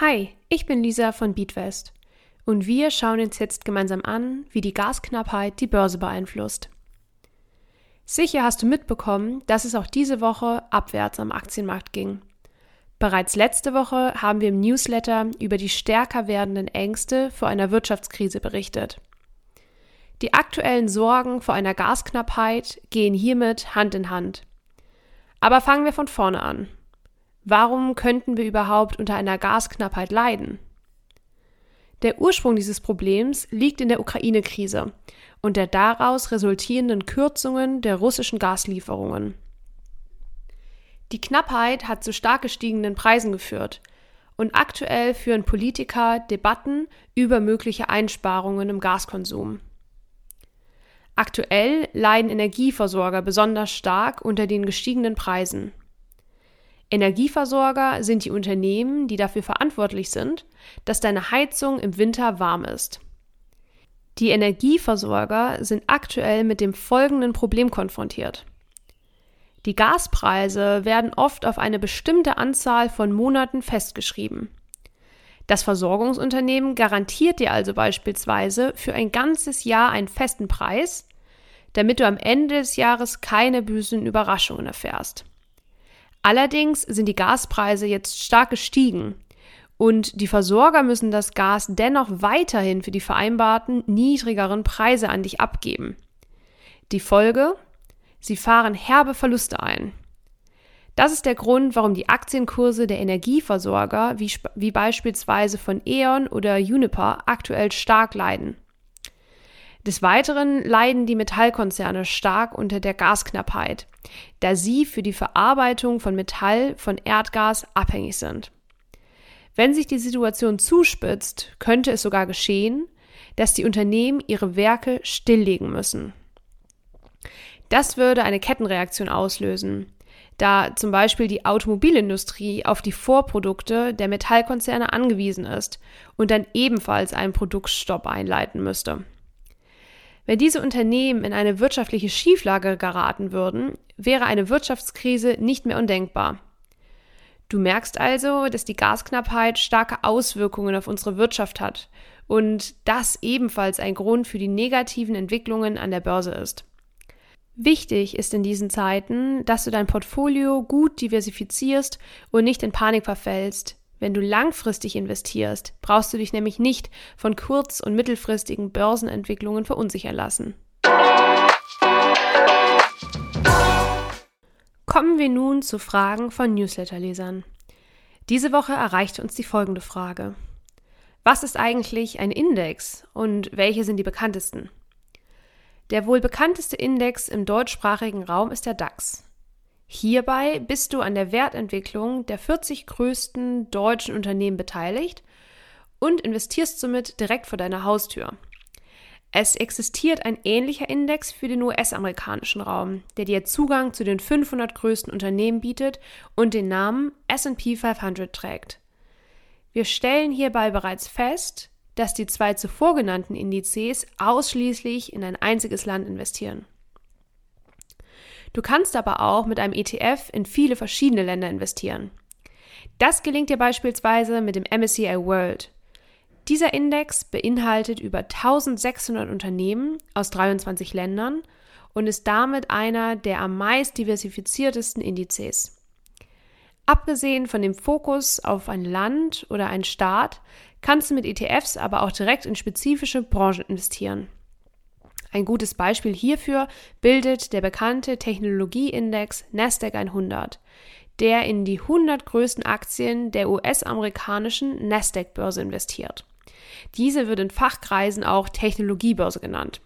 Hi, ich bin Lisa von Beatwest und wir schauen uns jetzt gemeinsam an, wie die Gasknappheit die Börse beeinflusst. Sicher hast du mitbekommen, dass es auch diese Woche abwärts am Aktienmarkt ging. Bereits letzte Woche haben wir im Newsletter über die stärker werdenden Ängste vor einer Wirtschaftskrise berichtet. Die aktuellen Sorgen vor einer Gasknappheit gehen hiermit Hand in Hand. Aber fangen wir von vorne an. Warum könnten wir überhaupt unter einer Gasknappheit leiden? Der Ursprung dieses Problems liegt in der Ukraine-Krise und der daraus resultierenden Kürzungen der russischen Gaslieferungen. Die Knappheit hat zu stark gestiegenen Preisen geführt und aktuell führen Politiker Debatten über mögliche Einsparungen im Gaskonsum. Aktuell leiden Energieversorger besonders stark unter den gestiegenen Preisen. Energieversorger sind die Unternehmen, die dafür verantwortlich sind, dass deine Heizung im Winter warm ist. Die Energieversorger sind aktuell mit dem folgenden Problem konfrontiert. Die Gaspreise werden oft auf eine bestimmte Anzahl von Monaten festgeschrieben. Das Versorgungsunternehmen garantiert dir also beispielsweise für ein ganzes Jahr einen festen Preis, damit du am Ende des Jahres keine bösen Überraschungen erfährst. Allerdings sind die Gaspreise jetzt stark gestiegen und die Versorger müssen das Gas dennoch weiterhin für die vereinbarten niedrigeren Preise an dich abgeben. Die Folge? Sie fahren herbe Verluste ein. Das ist der Grund, warum die Aktienkurse der Energieversorger wie, wie beispielsweise von E.ON oder Uniper aktuell stark leiden. Des Weiteren leiden die Metallkonzerne stark unter der Gasknappheit, da sie für die Verarbeitung von Metall von Erdgas abhängig sind. Wenn sich die Situation zuspitzt, könnte es sogar geschehen, dass die Unternehmen ihre Werke stilllegen müssen. Das würde eine Kettenreaktion auslösen, da zum Beispiel die Automobilindustrie auf die Vorprodukte der Metallkonzerne angewiesen ist und dann ebenfalls einen Produktstopp einleiten müsste. Wenn diese Unternehmen in eine wirtschaftliche Schieflage geraten würden, wäre eine Wirtschaftskrise nicht mehr undenkbar. Du merkst also, dass die Gasknappheit starke Auswirkungen auf unsere Wirtschaft hat und das ebenfalls ein Grund für die negativen Entwicklungen an der Börse ist. Wichtig ist in diesen Zeiten, dass du dein Portfolio gut diversifizierst und nicht in Panik verfällst, wenn du langfristig investierst, brauchst du dich nämlich nicht von kurz- und mittelfristigen Börsenentwicklungen verunsichern lassen. Kommen wir nun zu Fragen von Newsletterlesern. Diese Woche erreichte uns die folgende Frage. Was ist eigentlich ein Index und welche sind die bekanntesten? Der wohl bekannteste Index im deutschsprachigen Raum ist der DAX. Hierbei bist du an der Wertentwicklung der 40 größten deutschen Unternehmen beteiligt und investierst somit direkt vor deiner Haustür. Es existiert ein ähnlicher Index für den US-amerikanischen Raum, der dir Zugang zu den 500 größten Unternehmen bietet und den Namen SP 500 trägt. Wir stellen hierbei bereits fest, dass die zwei zuvor genannten Indizes ausschließlich in ein einziges Land investieren. Du kannst aber auch mit einem ETF in viele verschiedene Länder investieren. Das gelingt dir beispielsweise mit dem MSCI World. Dieser Index beinhaltet über 1600 Unternehmen aus 23 Ländern und ist damit einer der am meist diversifiziertesten Indizes. Abgesehen von dem Fokus auf ein Land oder einen Staat kannst du mit ETFs aber auch direkt in spezifische Branchen investieren. Ein gutes Beispiel hierfür bildet der bekannte Technologieindex Nasdaq 100, der in die 100 größten Aktien der US-amerikanischen Nasdaq-Börse investiert. Diese wird in Fachkreisen auch Technologiebörse genannt.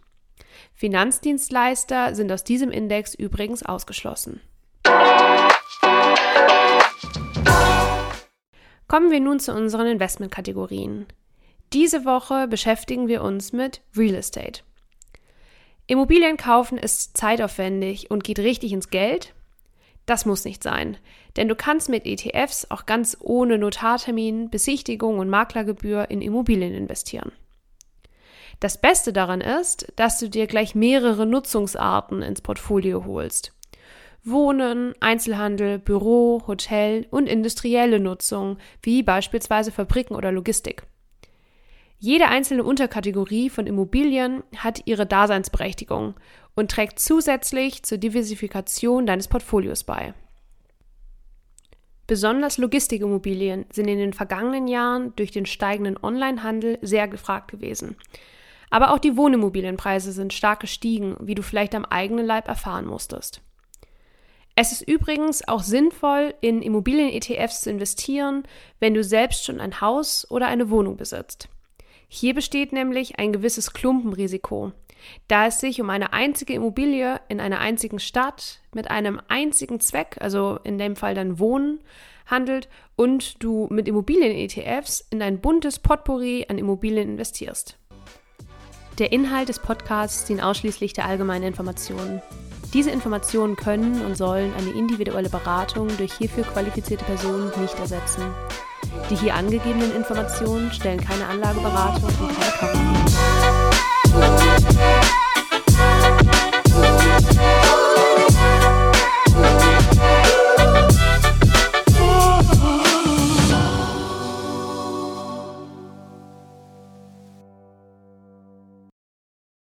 Finanzdienstleister sind aus diesem Index übrigens ausgeschlossen. Kommen wir nun zu unseren Investmentkategorien. Diese Woche beschäftigen wir uns mit Real Estate. Immobilien kaufen ist zeitaufwendig und geht richtig ins Geld. Das muss nicht sein, denn du kannst mit ETFs auch ganz ohne Notartermin, Besichtigung und Maklergebühr in Immobilien investieren. Das Beste daran ist, dass du dir gleich mehrere Nutzungsarten ins Portfolio holst. Wohnen, Einzelhandel, Büro, Hotel und industrielle Nutzung, wie beispielsweise Fabriken oder Logistik. Jede einzelne Unterkategorie von Immobilien hat ihre Daseinsberechtigung und trägt zusätzlich zur Diversifikation deines Portfolios bei. Besonders Logistikimmobilien sind in den vergangenen Jahren durch den steigenden Onlinehandel sehr gefragt gewesen. Aber auch die Wohnimmobilienpreise sind stark gestiegen, wie du vielleicht am eigenen Leib erfahren musstest. Es ist übrigens auch sinnvoll, in Immobilien-ETFs zu investieren, wenn du selbst schon ein Haus oder eine Wohnung besitzt. Hier besteht nämlich ein gewisses Klumpenrisiko, da es sich um eine einzige Immobilie in einer einzigen Stadt mit einem einzigen Zweck, also in dem Fall dann Wohnen, handelt und du mit Immobilien-ETFs in ein buntes Potpourri an Immobilien investierst. Der Inhalt des Podcasts dient ausschließlich der allgemeinen Informationen. Diese Informationen können und sollen eine individuelle Beratung durch hierfür qualifizierte Personen nicht ersetzen. Die hier angegebenen Informationen stellen keine Anlageberatung und keine Kaufempfehlung.